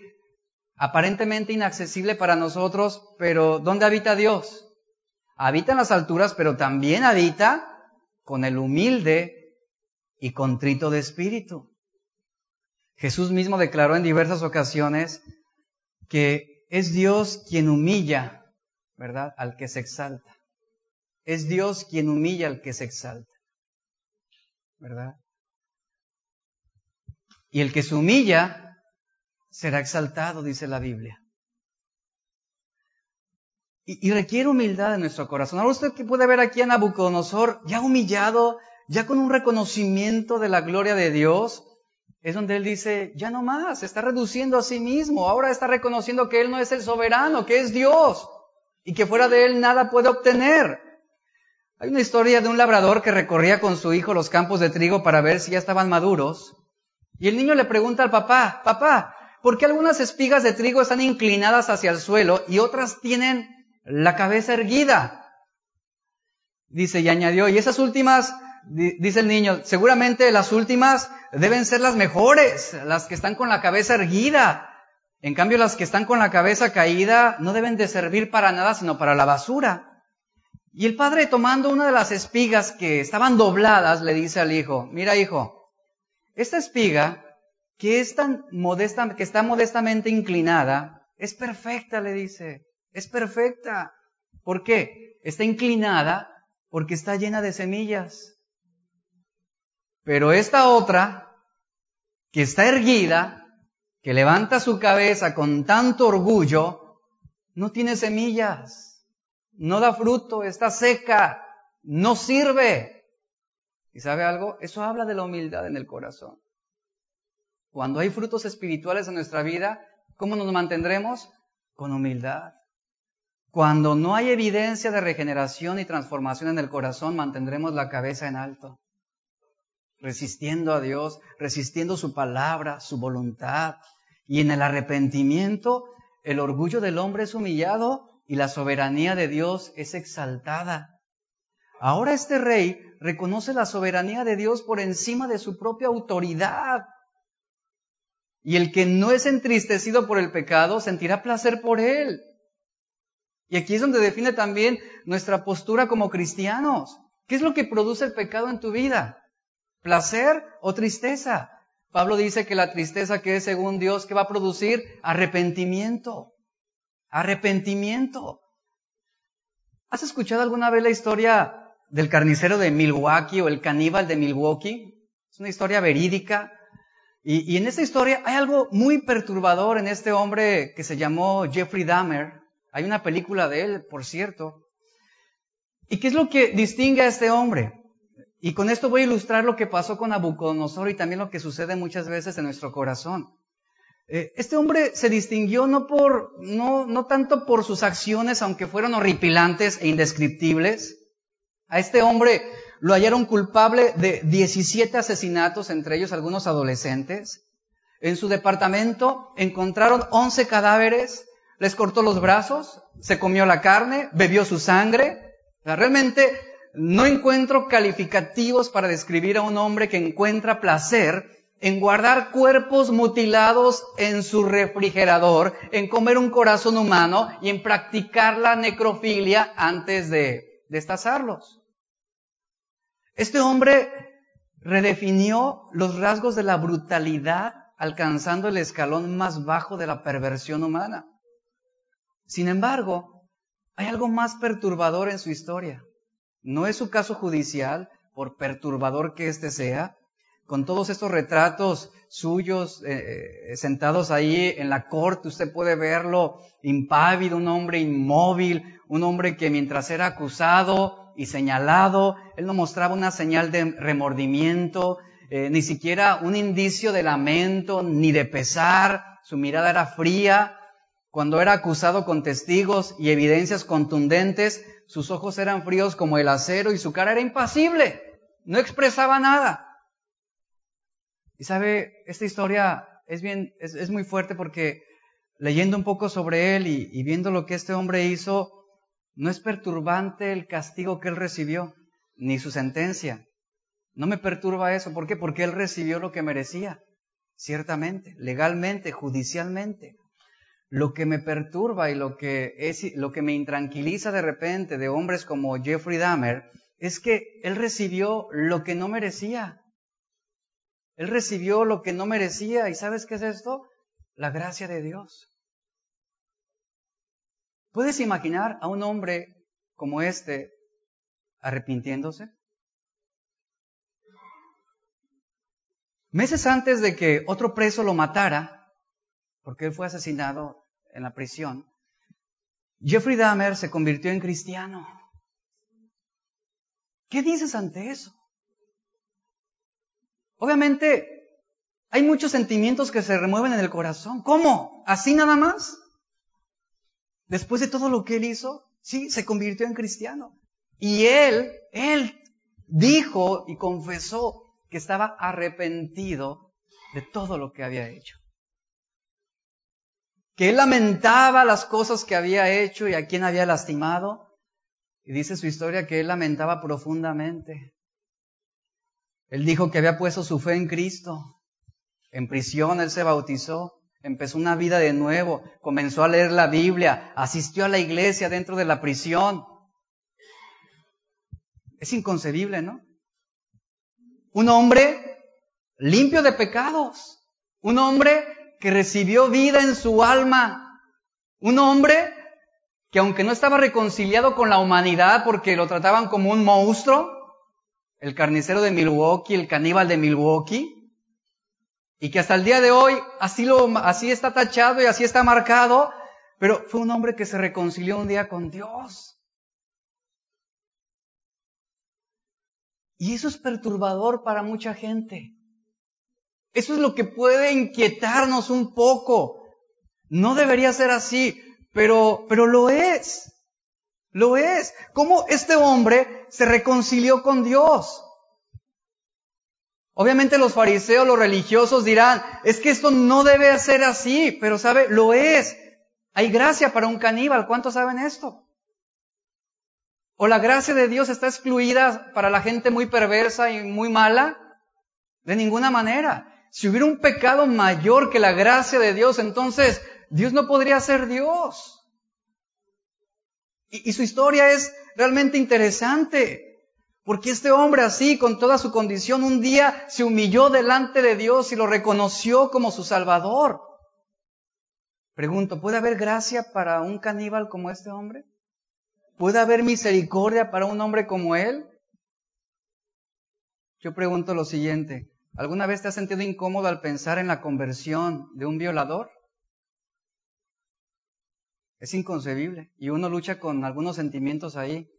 aparentemente inaccesible para nosotros, pero ¿dónde habita Dios? Habita en las alturas, pero también habita con el humilde y contrito de espíritu. Jesús mismo declaró en diversas ocasiones que es Dios quien humilla, ¿verdad? Al que se exalta. Es Dios quien humilla al que se exalta, ¿verdad? Y el que se humilla será exaltado, dice la Biblia. Y, requiere humildad en nuestro corazón. Ahora usted que puede ver aquí a Nabucodonosor ya humillado, ya con un reconocimiento de la gloria de Dios, es donde él dice, ya no más, se está reduciendo a sí mismo, ahora está reconociendo que él no es el soberano, que es Dios, y que fuera de él nada puede obtener. Hay una historia de un labrador que recorría con su hijo los campos de trigo para ver si ya estaban maduros, y el niño le pregunta al papá, papá, ¿Por qué algunas espigas de trigo están inclinadas hacia el suelo y otras tienen la cabeza erguida? Dice y añadió, y esas últimas, dice el niño, seguramente las últimas deben ser las mejores, las que están con la cabeza erguida. En cambio, las que están con la cabeza caída no deben de servir para nada, sino para la basura. Y el padre, tomando una de las espigas que estaban dobladas, le dice al hijo, mira hijo, esta espiga que es tan modesta, que está modestamente inclinada, es perfecta, le dice. Es perfecta. ¿Por qué? Está inclinada porque está llena de semillas. Pero esta otra, que está erguida, que levanta su cabeza con tanto orgullo, no tiene semillas, no da fruto, está seca, no sirve. ¿Y sabe algo? Eso habla de la humildad en el corazón. Cuando hay frutos espirituales en nuestra vida, ¿cómo nos mantendremos? Con humildad. Cuando no hay evidencia de regeneración y transformación en el corazón, mantendremos la cabeza en alto, resistiendo a Dios, resistiendo su palabra, su voluntad. Y en el arrepentimiento, el orgullo del hombre es humillado y la soberanía de Dios es exaltada. Ahora este rey reconoce la soberanía de Dios por encima de su propia autoridad. Y el que no es entristecido por el pecado sentirá placer por él. Y aquí es donde define también nuestra postura como cristianos. ¿Qué es lo que produce el pecado en tu vida? ¿Placer o tristeza? Pablo dice que la tristeza que es según Dios, que va a producir? Arrepentimiento. Arrepentimiento. ¿Has escuchado alguna vez la historia del carnicero de Milwaukee o el caníbal de Milwaukee? Es una historia verídica. Y, en esta historia hay algo muy perturbador en este hombre que se llamó Jeffrey Dahmer. Hay una película de él, por cierto. ¿Y qué es lo que distingue a este hombre? Y con esto voy a ilustrar lo que pasó con Nabucodonosor y también lo que sucede muchas veces en nuestro corazón. Eh, este hombre se distinguió no por, no, no tanto por sus acciones, aunque fueron horripilantes e indescriptibles. A este hombre lo hallaron culpable de 17 asesinatos, entre ellos algunos adolescentes. En su departamento encontraron 11 cadáveres, les cortó los brazos, se comió la carne, bebió su sangre. realmente no encuentro calificativos para describir a un hombre que encuentra placer en guardar cuerpos mutilados en su refrigerador, en comer un corazón humano y en practicar la necrofilia antes de destazarlos. Este hombre redefinió los rasgos de la brutalidad alcanzando el escalón más bajo de la perversión humana. Sin embargo, hay algo más perturbador en su historia. No es su caso judicial, por perturbador que éste sea, con todos estos retratos suyos eh, eh, sentados ahí en la corte, usted puede verlo impávido, un hombre inmóvil, un hombre que mientras era acusado y señalado, él no mostraba una señal de remordimiento, eh, ni siquiera un indicio de lamento, ni de pesar, su mirada era fría. Cuando era acusado con testigos y evidencias contundentes, sus ojos eran fríos como el acero y su cara era impasible, no expresaba nada. Y sabe, esta historia es bien, es, muy fuerte porque leyendo un poco sobre él y, y viendo lo que este hombre hizo, no es perturbante el castigo que él recibió, ni su sentencia. No me perturba eso. ¿Por qué? Porque él recibió lo que merecía, ciertamente, legalmente, judicialmente. Lo que me perturba y lo que, es, lo que me intranquiliza de repente de hombres como Jeffrey Dahmer es que él recibió lo que no merecía. Él recibió lo que no merecía. ¿Y sabes qué es esto? La gracia de Dios. ¿Puedes imaginar a un hombre como este arrepintiéndose? Meses antes de que otro preso lo matara, porque él fue asesinado en la prisión, Jeffrey Dahmer se convirtió en cristiano. ¿Qué dices ante eso? Obviamente, hay muchos sentimientos que se remueven en el corazón. ¿Cómo? ¿Así nada más? Después de todo lo que él hizo, sí, se convirtió en cristiano. Y él, él dijo y confesó que estaba arrepentido de todo lo que había hecho. Que él lamentaba las cosas que había hecho y a quien había lastimado. Y dice su historia que él lamentaba profundamente. Él dijo que había puesto su fe en Cristo. En prisión él se bautizó, empezó una vida de nuevo, comenzó a leer la Biblia, asistió a la iglesia dentro de la prisión. Es inconcebible, ¿no? Un hombre limpio de pecados, un hombre que recibió vida en su alma, un hombre que aunque no estaba reconciliado con la humanidad porque lo trataban como un monstruo, el carnicero de Milwaukee, el caníbal de Milwaukee, y que hasta el día de hoy así, lo, así está tachado y así está marcado, pero fue un hombre que se reconcilió un día con Dios. Y eso es perturbador para mucha gente. Eso es lo que puede inquietarnos un poco. No debería ser así, pero, pero lo es. Lo es. ¿Cómo este hombre se reconcilió con Dios? Obviamente los fariseos, los religiosos dirán, es que esto no debe ser así, pero sabe, lo es. Hay gracia para un caníbal, ¿cuántos saben esto? ¿O la gracia de Dios está excluida para la gente muy perversa y muy mala? De ninguna manera. Si hubiera un pecado mayor que la gracia de Dios, entonces Dios no podría ser Dios. Y, su historia es realmente interesante. Porque este hombre así, con toda su condición, un día se humilló delante de Dios y lo reconoció como su Salvador. Pregunto, ¿puede haber gracia para un caníbal como este hombre? ¿Puede haber misericordia para un hombre como él? Yo pregunto lo siguiente, ¿alguna vez te has sentido incómodo al pensar en la conversión de un violador? Es inconcebible. Y uno lucha con algunos sentimientos ahí,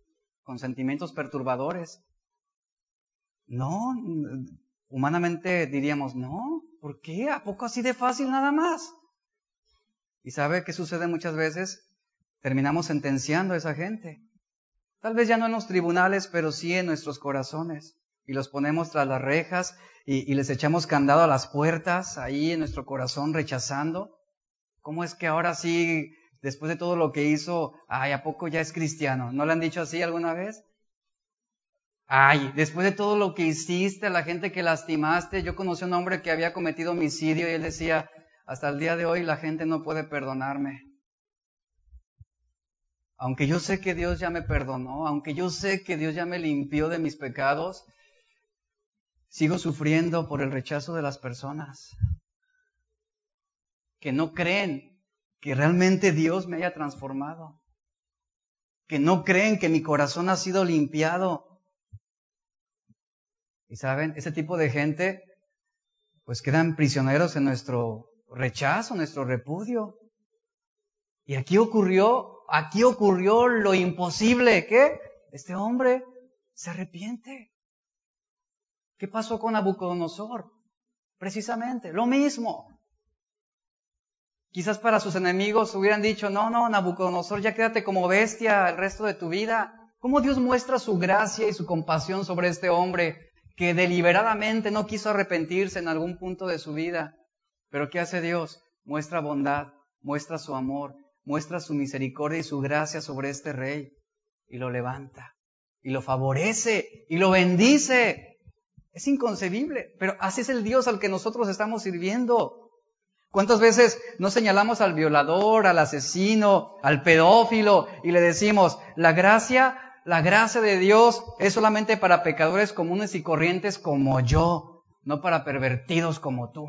con sentimientos perturbadores. No, humanamente diríamos, no, ¿por qué? ¿A poco así de fácil nada más? ¿Y sabe qué sucede muchas veces? Terminamos sentenciando a esa gente. Tal vez ya no en los tribunales, pero sí en nuestros corazones. Y los ponemos tras las rejas y, les echamos candado a las puertas ahí en nuestro corazón rechazando. ¿Cómo es que ahora sí después de todo lo que hizo, ay, ¿a poco ya es cristiano? ¿No le han dicho así alguna vez? Ay, después de todo lo que hiciste, la gente que lastimaste, yo conocí a un hombre que había cometido homicidio y él decía, hasta el día de hoy la gente no puede perdonarme. Aunque yo sé que Dios ya me perdonó, aunque yo sé que Dios ya me limpió de mis pecados, sigo sufriendo por el rechazo de las personas que no creen que realmente Dios me haya transformado, que no creen que mi corazón ha sido limpiado. Y saben, ese tipo de gente pues quedan prisioneros en nuestro rechazo, nuestro repudio. Y aquí ocurrió, aquí ocurrió lo imposible, ¿qué? Este hombre se arrepiente. ¿Qué pasó con Nabucodonosor? Precisamente, lo mismo. Quizás para sus enemigos hubieran dicho, no, no, Nabucodonosor, ya quédate como bestia el resto de tu vida. ¿Cómo Dios muestra su gracia y su compasión sobre este hombre que deliberadamente no quiso arrepentirse en algún punto de su vida? Pero ¿qué hace Dios? Muestra bondad, muestra su amor, muestra su misericordia y su gracia sobre este rey y lo levanta y lo favorece y lo bendice. Es inconcebible, pero así es el Dios al que nosotros estamos sirviendo. ¿Cuántas veces no señalamos al violador, al asesino, al pedófilo y le decimos, la gracia, la gracia de Dios es solamente para pecadores comunes y corrientes como yo, no para pervertidos como tú?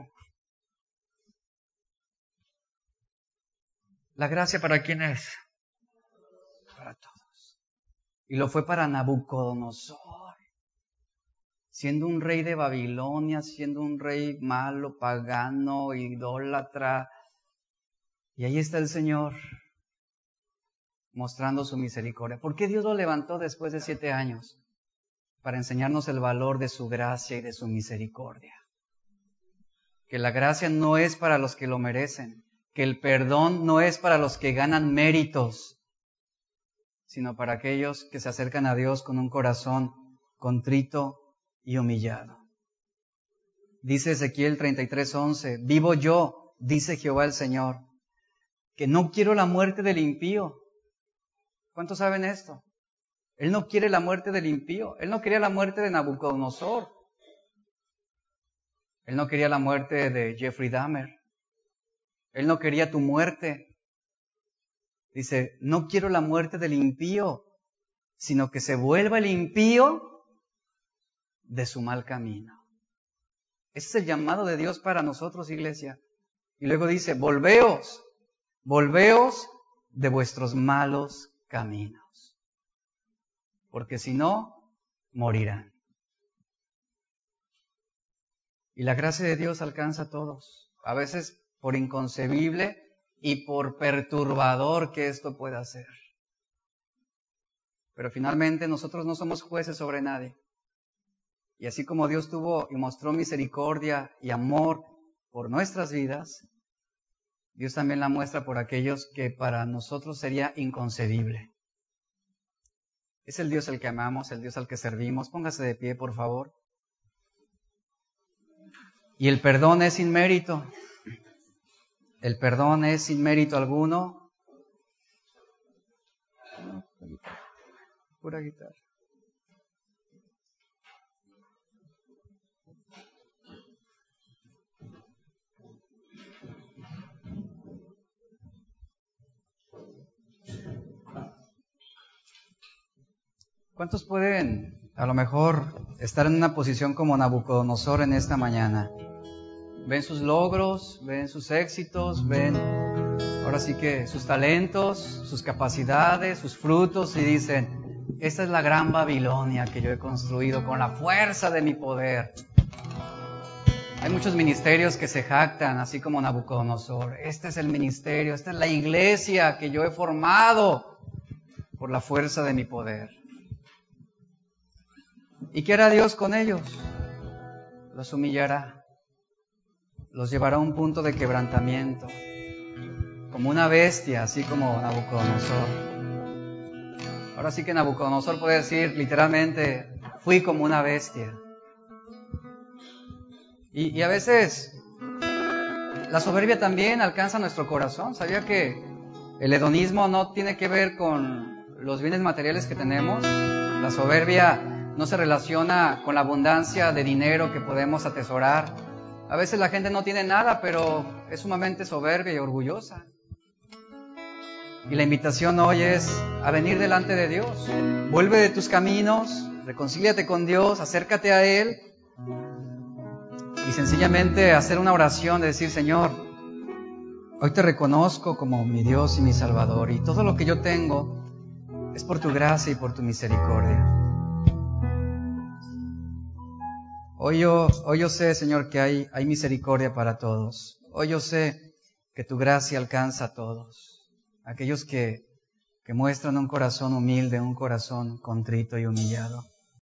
¿La gracia para quién es? Para todos. Y lo fue para Nabucodonosor siendo un rey de Babilonia, siendo un rey malo, pagano, idólatra. Y ahí está el Señor mostrando su misericordia. ¿Por qué Dios lo levantó después de siete años? Para enseñarnos el valor de su gracia y de su misericordia. Que la gracia no es para los que lo merecen, que el perdón no es para los que ganan méritos, sino para aquellos que se acercan a Dios con un corazón contrito y humillado. Dice Ezequiel 33:11, vivo yo, dice Jehová el Señor, que no quiero la muerte del impío. ¿Cuántos saben esto? Él no quiere la muerte del impío, él no quería la muerte de Nabucodonosor. Él no quería la muerte de Jeffrey Dahmer. Él no quería tu muerte. Dice, no quiero la muerte del impío, sino que se vuelva el impío de su mal camino. Ese es el llamado de Dios para nosotros, iglesia. Y luego dice, volveos, volveos de vuestros malos caminos. Porque si no, morirán. Y la gracia de Dios alcanza a todos. A veces por inconcebible y por perturbador que esto pueda ser. Pero finalmente nosotros no somos jueces sobre nadie. Y así como Dios tuvo y mostró misericordia y amor por nuestras vidas, Dios también la muestra por aquellos que para nosotros sería inconcebible. Es el Dios al que amamos, el Dios al que servimos. Póngase de pie, por favor. Y el perdón es sin mérito. El perdón es sin mérito alguno. Pura guitarra. ¿Cuántos pueden a lo mejor estar en una posición como Nabucodonosor en esta mañana? Ven sus logros, ven sus éxitos, ven ahora sí que sus talentos, sus capacidades, sus frutos y dicen, esta es la gran Babilonia que yo he construido con la fuerza de mi poder. Hay muchos ministerios que se jactan, así como Nabucodonosor. Este es el ministerio, esta es la iglesia que yo he formado por la fuerza de mi poder. ¿Y qué hará Dios con ellos? Los humillará, los llevará a un punto de quebrantamiento, como una bestia, así como Nabucodonosor. Ahora sí que Nabucodonosor puede decir literalmente, fui como una bestia. Y, y a veces la soberbia también alcanza nuestro corazón. ¿Sabía que el hedonismo no tiene que ver con los bienes materiales que tenemos? La soberbia no se relaciona con la abundancia de dinero que podemos atesorar. A veces la gente no tiene nada, pero es sumamente soberbia y orgullosa. Y la invitación hoy es a venir delante de Dios. Vuelve de tus caminos, reconcíliate con Dios, acércate a Él y sencillamente hacer una oración de decir, Señor, hoy te reconozco como mi Dios y mi Salvador y todo lo que yo tengo es por tu gracia y por tu misericordia. Hoy yo, hoy yo sé, Señor, que hay, misericordia para todos. Hoy yo sé que tu gracia alcanza a todos. Aquellos que, que muestran un corazón humilde, un corazón contrito y humillado.